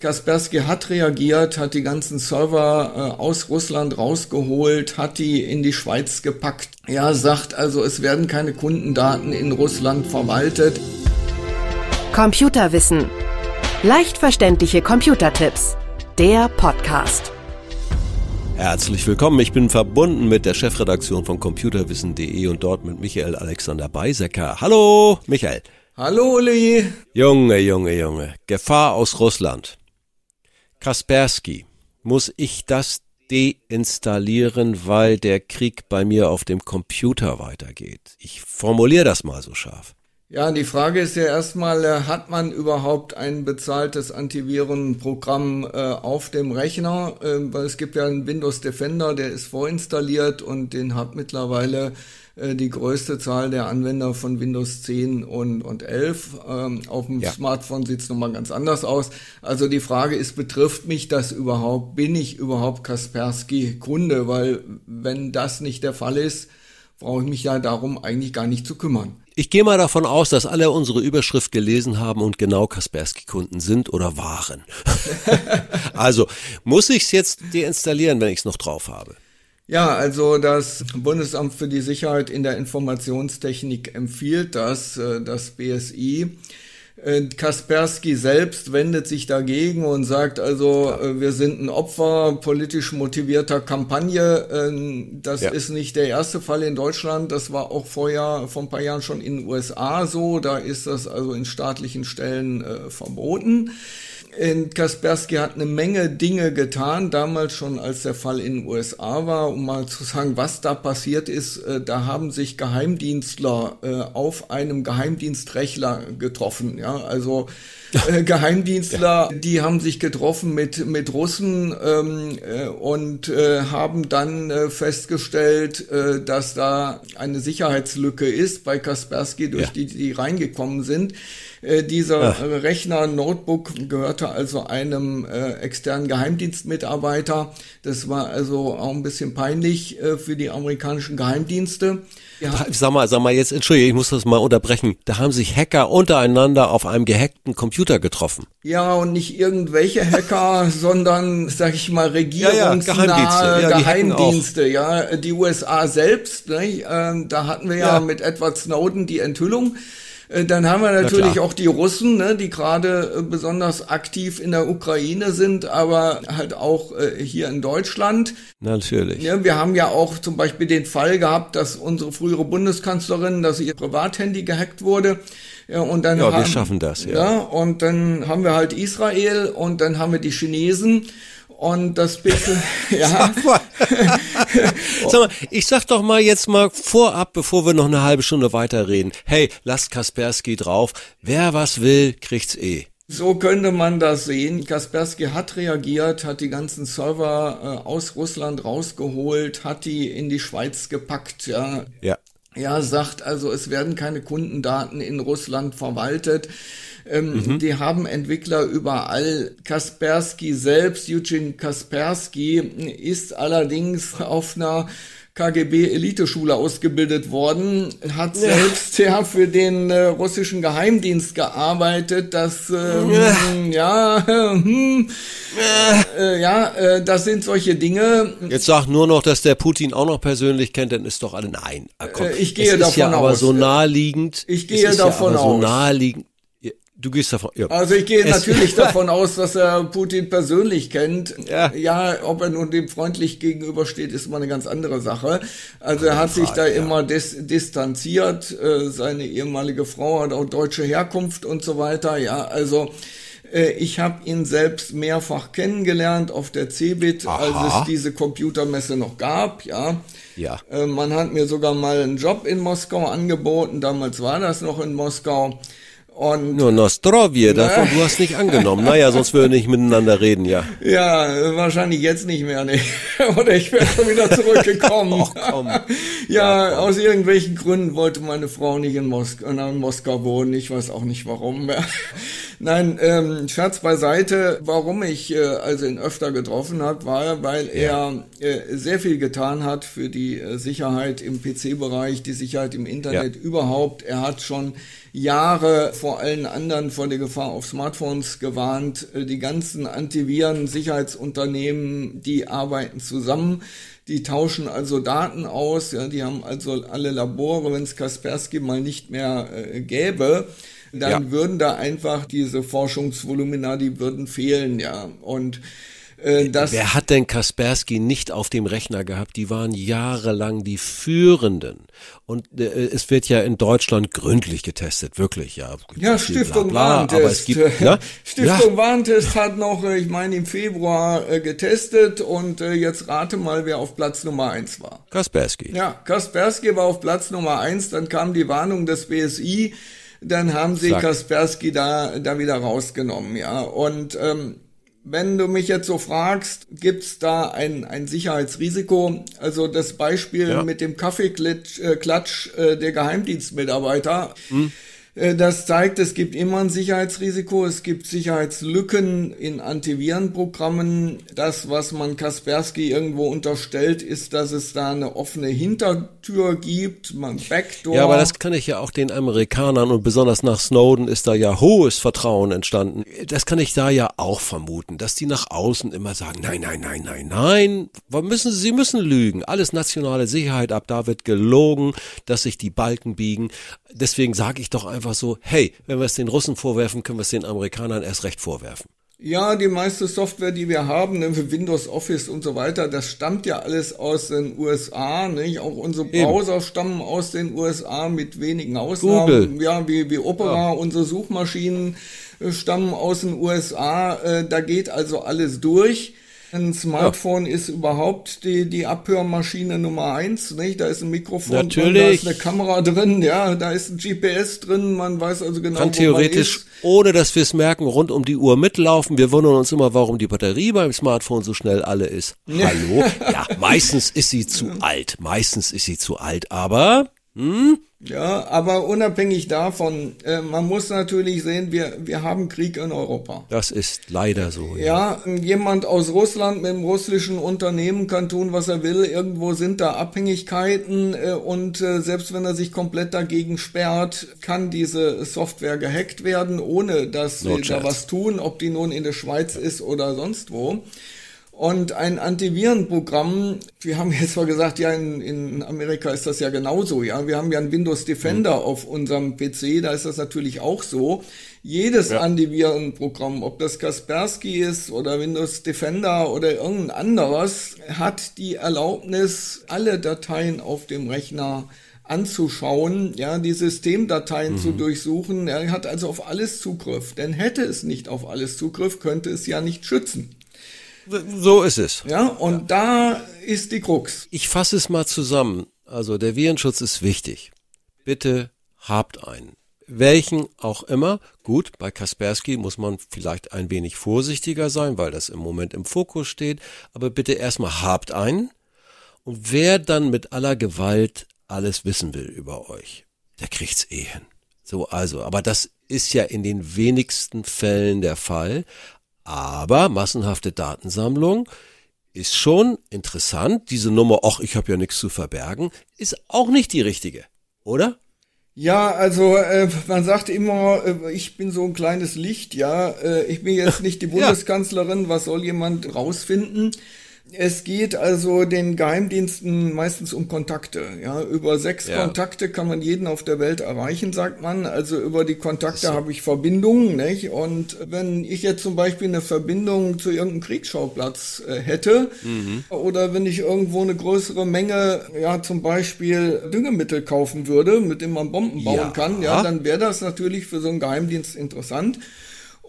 Kaspersky hat reagiert, hat die ganzen Server äh, aus Russland rausgeholt, hat die in die Schweiz gepackt. Ja, sagt also, es werden keine Kundendaten in Russland verwaltet. Computerwissen. Leicht verständliche Computertipps. Der Podcast. Herzlich willkommen. Ich bin verbunden mit der Chefredaktion von computerwissen.de und dort mit Michael Alexander Beisecker. Hallo, Michael. Hallo, Uli. Junge, Junge, Junge. Gefahr aus Russland. Kaspersky, muss ich das deinstallieren, weil der Krieg bei mir auf dem Computer weitergeht? Ich formuliere das mal so scharf. Ja, die Frage ist ja erstmal, äh, hat man überhaupt ein bezahltes Antivirenprogramm äh, auf dem Rechner? Äh, weil es gibt ja einen Windows Defender, der ist vorinstalliert und den hat mittlerweile die größte Zahl der Anwender von Windows 10 und, und 11. Ähm, auf dem ja. Smartphone sieht es nochmal ganz anders aus. Also die Frage ist, betrifft mich das überhaupt? Bin ich überhaupt Kaspersky-Kunde? Weil wenn das nicht der Fall ist, brauche ich mich ja darum eigentlich gar nicht zu kümmern. Ich gehe mal davon aus, dass alle unsere Überschrift gelesen haben und genau Kaspersky-Kunden sind oder waren. also, muss ich es jetzt deinstallieren, wenn ich es noch drauf habe? Ja, also das Bundesamt für die Sicherheit in der Informationstechnik empfiehlt das, äh, das BSI. Äh, Kaspersky selbst wendet sich dagegen und sagt also, äh, wir sind ein Opfer politisch motivierter Kampagne. Ähm, das ja. ist nicht der erste Fall in Deutschland. Das war auch vorher, vor ein paar Jahren schon in den USA so. Da ist das also in staatlichen Stellen äh, verboten. Kaspersky hat eine Menge Dinge getan, damals schon als der Fall in den USA war, um mal zu sagen, was da passiert ist. Äh, da haben sich Geheimdienstler äh, auf einem Geheimdienstrechner getroffen. Ja, also äh, Geheimdienstler, ja. die haben sich getroffen mit, mit Russen ähm, äh, und haben dann festgestellt, dass da eine Sicherheitslücke ist bei Kaspersky, durch ja. die die reingekommen sind. Äh, dieser Ach. Rechner Notebook gehörte also einem äh, externen Geheimdienstmitarbeiter. Das war also auch ein bisschen peinlich äh, für die amerikanischen Geheimdienste. Ja. Sag mal, sag mal jetzt, entschuldige, ich muss das mal unterbrechen. Da haben sich Hacker untereinander auf einem gehackten Computer getroffen. Ja, und nicht irgendwelche Hacker, sondern, sag ich mal, regierungsnahe ja, ja, Geheimdienste. Ja, Geheimdienste, ja. Die USA selbst, ne? äh, da hatten wir ja, ja mit Edward Snowden die Enthüllung. Äh, dann haben wir natürlich auch die Russen, ne, die gerade äh, besonders aktiv in der Ukraine sind, aber halt auch äh, hier in Deutschland. Natürlich. Wir haben ja auch zum Beispiel den Fall gehabt, dass unsere frühere Bundeskanzlerin, dass ihr Privathandy gehackt wurde. Ja, und dann ja, haben, wir schaffen das, ja. ja. Und dann haben wir halt Israel und dann haben wir die Chinesen. Und das bitte, ja. Sag mal. ich sag doch mal jetzt mal vorab, bevor wir noch eine halbe Stunde weiterreden. Hey, lasst Kaspersky drauf. Wer was will, kriegt's eh. So könnte man das sehen. Kaspersky hat reagiert, hat die ganzen Server äh, aus Russland rausgeholt, hat die in die Schweiz gepackt, ja. Ja. Ja, sagt also, es werden keine Kundendaten in Russland verwaltet. Ähm, mhm. Die haben Entwickler überall. Kaspersky selbst, Eugene Kaspersky, ist allerdings auf einer KGB-Eliteschule ausgebildet worden, hat ja. selbst ja für den äh, russischen Geheimdienst gearbeitet. Das ähm, ja, ja, hm, äh, ja äh, das sind solche Dinge. Jetzt sag nur noch, dass der Putin auch noch persönlich kennt, dann ist doch alle nein. Ah, komm, äh, ich gehe davon ist ja aus. aber so naheliegend. Ich gehe davon ja aus. So naheliegend. Du gehst davon. Ja. Also ich gehe natürlich davon aus, dass er Putin persönlich kennt. Ja. ja, ob er nun dem freundlich gegenübersteht, ist mal eine ganz andere Sache. Also er hat sich da ja. immer dis distanziert. Äh, seine ehemalige Frau hat auch deutsche Herkunft und so weiter. Ja, also äh, ich habe ihn selbst mehrfach kennengelernt auf der CeBIT, als es diese Computermesse noch gab. Ja. Ja. Äh, man hat mir sogar mal einen Job in Moskau angeboten. Damals war das noch in Moskau. Und Nur Nostrovje, davon du hast nicht angenommen. Naja, sonst würden wir nicht miteinander reden, ja. Ja, wahrscheinlich jetzt nicht mehr, ne? Oder ich wäre schon wieder zurückgekommen. Och, komm. Ja, ja komm. aus irgendwelchen Gründen wollte meine Frau nicht in, Mosk in Moskau wohnen. Ich weiß auch nicht warum. Nein, ähm, Scherz beiseite. Warum ich äh, also ihn öfter getroffen hat, war, weil er äh, sehr viel getan hat für die äh, Sicherheit im PC-Bereich, die Sicherheit im Internet ja. überhaupt. Er hat schon Jahre vor allen anderen vor der Gefahr auf Smartphones gewarnt. Äh, die ganzen Antiviren-Sicherheitsunternehmen, die arbeiten zusammen. Die tauschen also Daten aus, ja, die haben also alle Labore, wenn es Kaspersky mal nicht mehr äh, gäbe, dann ja. würden da einfach diese Forschungsvolumina, die würden fehlen, ja. Und äh, Wer hat denn Kaspersky nicht auf dem Rechner gehabt? Die waren jahrelang die Führenden. Und äh, es wird ja in Deutschland gründlich getestet, wirklich, ja. Ja, Stiftung bla, bla, Warntest. Gibt, ja? Stiftung ja. Warntest hat noch, äh, ich meine, im Februar äh, getestet und äh, jetzt rate mal, wer auf Platz Nummer eins war. Kaspersky. Ja, Kaspersky war auf Platz Nummer eins, dann kam die Warnung des BSI, dann haben sie Zack. Kaspersky da, da wieder rausgenommen, ja. Und ähm, wenn du mich jetzt so fragst, gibt's da ein, ein Sicherheitsrisiko? Also das Beispiel ja. mit dem Kaffeeklatsch äh, äh, der Geheimdienstmitarbeiter. Hm. Äh, das zeigt, es gibt immer ein Sicherheitsrisiko, es gibt Sicherheitslücken in Antivirenprogrammen. Das, was man Kaspersky irgendwo unterstellt, ist, dass es da eine offene Hintertür gibt, man Backdoor. Ja, aber das kann ich ja auch den Amerikanern und besonders nach Snowden ist da ja hohes Vertrauen entstanden. Das kann ich da ja auch vermuten, dass die nach außen immer sagen, nein, nein, nein, nein, nein, müssen, sie müssen lügen. Alles nationale Sicherheit, ab da wird gelogen, dass sich die Balken biegen. Deswegen sage ich doch einfach, einfach so, hey, wenn wir es den Russen vorwerfen, können wir es den Amerikanern erst recht vorwerfen. Ja, die meiste Software, die wir haben, ne, für Windows Office und so weiter, das stammt ja alles aus den USA, nicht? Auch unsere Browser Eben. stammen aus den USA mit wenigen Ausnahmen. Google. Ja, wie, wie Opera, ja. unsere Suchmaschinen äh, stammen aus den USA. Äh, da geht also alles durch. Ein Smartphone ja. ist überhaupt die, die Abhörmaschine Nummer eins, nicht? Da ist ein Mikrofon Natürlich. drin, da ist eine Kamera drin, ja, da ist ein GPS drin, man weiß also genau, Kann theoretisch, ohne dass wir es merken, rund um die Uhr mitlaufen. Wir wundern uns immer, warum die Batterie beim Smartphone so schnell alle ist. Hallo? ja, meistens ist sie zu alt. Meistens ist sie zu alt, aber, hm? Ja, aber unabhängig davon, äh, man muss natürlich sehen, wir, wir haben Krieg in Europa. Das ist leider so. Ja. ja, jemand aus Russland mit einem russischen Unternehmen kann tun, was er will. Irgendwo sind da Abhängigkeiten äh, und äh, selbst wenn er sich komplett dagegen sperrt, kann diese Software gehackt werden, ohne dass sie da was tun, ob die nun in der Schweiz ist oder sonst wo. Und ein Antivirenprogramm, wir haben jetzt zwar gesagt, ja, in, in Amerika ist das ja genauso, ja. Wir haben ja ein Windows Defender mhm. auf unserem PC, da ist das natürlich auch so. Jedes ja. Antivirenprogramm, ob das Kaspersky ist oder Windows Defender oder irgendein anderes, hat die Erlaubnis, alle Dateien auf dem Rechner anzuschauen, ja, die Systemdateien mhm. zu durchsuchen. Er hat also auf alles Zugriff. Denn hätte es nicht auf alles Zugriff, könnte es ja nicht schützen. So ist es. Ja, und ja. da ist die Krux. Ich fasse es mal zusammen. Also der Virenschutz ist wichtig. Bitte habt einen. Welchen auch immer. Gut, bei Kaspersky muss man vielleicht ein wenig vorsichtiger sein, weil das im Moment im Fokus steht. Aber bitte erstmal habt einen. Und wer dann mit aller Gewalt alles wissen will über euch, der kriegt's eh hin. So, also, aber das ist ja in den wenigsten Fällen der Fall. Aber massenhafte Datensammlung ist schon interessant. Diese Nummer, ach, ich habe ja nichts zu verbergen, ist auch nicht die richtige, oder? Ja, also äh, man sagt immer, äh, ich bin so ein kleines Licht, ja. Äh, ich bin jetzt nicht die Bundeskanzlerin, was soll jemand rausfinden? Es geht also den Geheimdiensten meistens um Kontakte. Ja, über sechs ja. Kontakte kann man jeden auf der Welt erreichen, sagt man. Also über die Kontakte so. habe ich Verbindungen, nicht? Und wenn ich jetzt zum Beispiel eine Verbindung zu irgendeinem Kriegsschauplatz äh, hätte mhm. oder wenn ich irgendwo eine größere Menge, ja, zum Beispiel Düngemittel kaufen würde, mit dem man Bomben bauen ja. kann, ja, dann wäre das natürlich für so einen Geheimdienst interessant.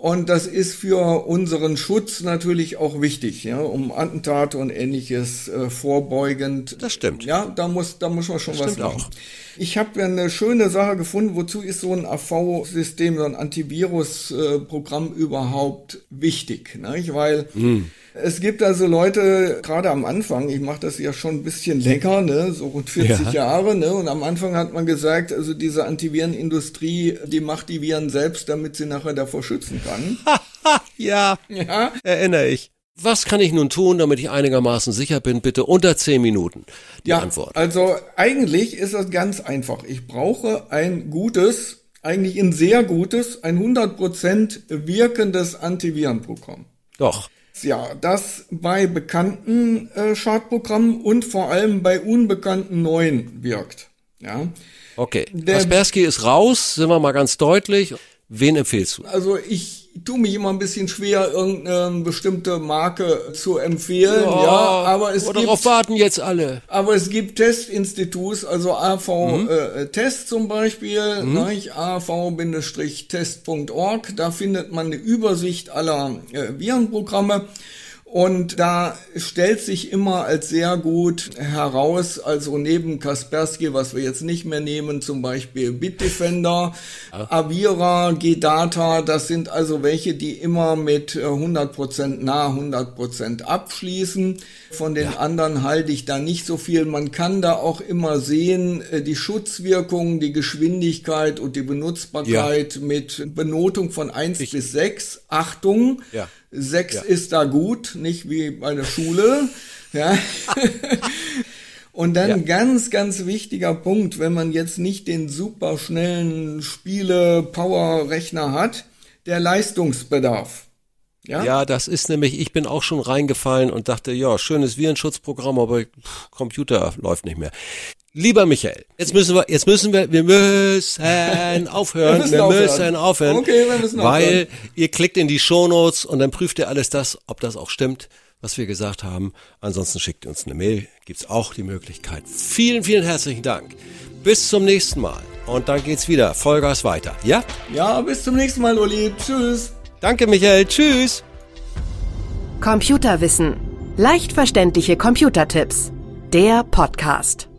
Und das ist für unseren Schutz natürlich auch wichtig, ja, um Attentate und ähnliches äh, vorbeugend. Das stimmt. Ja, da muss, da muss man schon das was machen. Auch. Ich habe eine schöne Sache gefunden, wozu ist so ein AV-System, so ein Antivirus-Programm äh, überhaupt wichtig, ne? weil mm. Es gibt also Leute, gerade am Anfang, ich mache das ja schon ein bisschen länger, ne, so rund 40 ja. Jahre, ne, und am Anfang hat man gesagt, also diese Antivirenindustrie, die macht die Viren selbst, damit sie nachher davor schützen kann. ja, ja, erinnere ich. Was kann ich nun tun, damit ich einigermaßen sicher bin? Bitte unter 10 Minuten die ja, Antwort. Also eigentlich ist das ganz einfach. Ich brauche ein gutes eigentlich ein sehr gutes, ein 100% wirkendes Antivirenprogramm. Doch. Ja, das bei bekannten äh, Schadprogrammen und vor allem bei unbekannten neuen wirkt. Ja. Okay. Der, Kaspersky ist raus, sind wir mal ganz deutlich. Wen empfehlst du? Also ich tue mich immer ein bisschen schwer, irgendeine bestimmte Marke zu empfehlen. Ja, ja aber es gibt, darauf warten jetzt alle. Aber es gibt Testinstituts, also AV mhm. äh, Test zum Beispiel, mhm. AV-test.org. Da findet man eine Übersicht aller äh, Virenprogramme. Und da stellt sich immer als sehr gut heraus, also neben Kaspersky, was wir jetzt nicht mehr nehmen, zum Beispiel Bitdefender. Avira, G-Data, das sind also welche, die immer mit 100% äh, nah 100% abschließen. Von den ja. anderen halte ich da nicht so viel. Man kann da auch immer sehen, äh, die Schutzwirkung, die Geschwindigkeit und die Benutzbarkeit ja. mit Benotung von 1 ich. bis 6. Achtung! Ja Sechs ja. ist da gut, nicht wie bei der Schule. ja. Und dann ja. ganz, ganz wichtiger Punkt, wenn man jetzt nicht den super schnellen Spiele-Power-Rechner hat, der Leistungsbedarf. Ja? ja, das ist nämlich, ich bin auch schon reingefallen und dachte, ja, schönes Virenschutzprogramm, aber pff, Computer läuft nicht mehr. Lieber Michael, jetzt müssen wir, jetzt müssen wir, wir müssen aufhören, wir müssen, wir aufhören. müssen aufhören, okay, wir müssen weil aufhören. ihr klickt in die Shownotes und dann prüft ihr alles das, ob das auch stimmt, was wir gesagt haben. Ansonsten schickt ihr uns eine Mail, gibt's auch die Möglichkeit. Vielen, vielen herzlichen Dank. Bis zum nächsten Mal und dann geht's wieder Vollgas weiter, ja? Ja, bis zum nächsten Mal, Uli. Tschüss. Danke, Michael. Tschüss. Computerwissen. Leicht verständliche Computertipps. Der Podcast.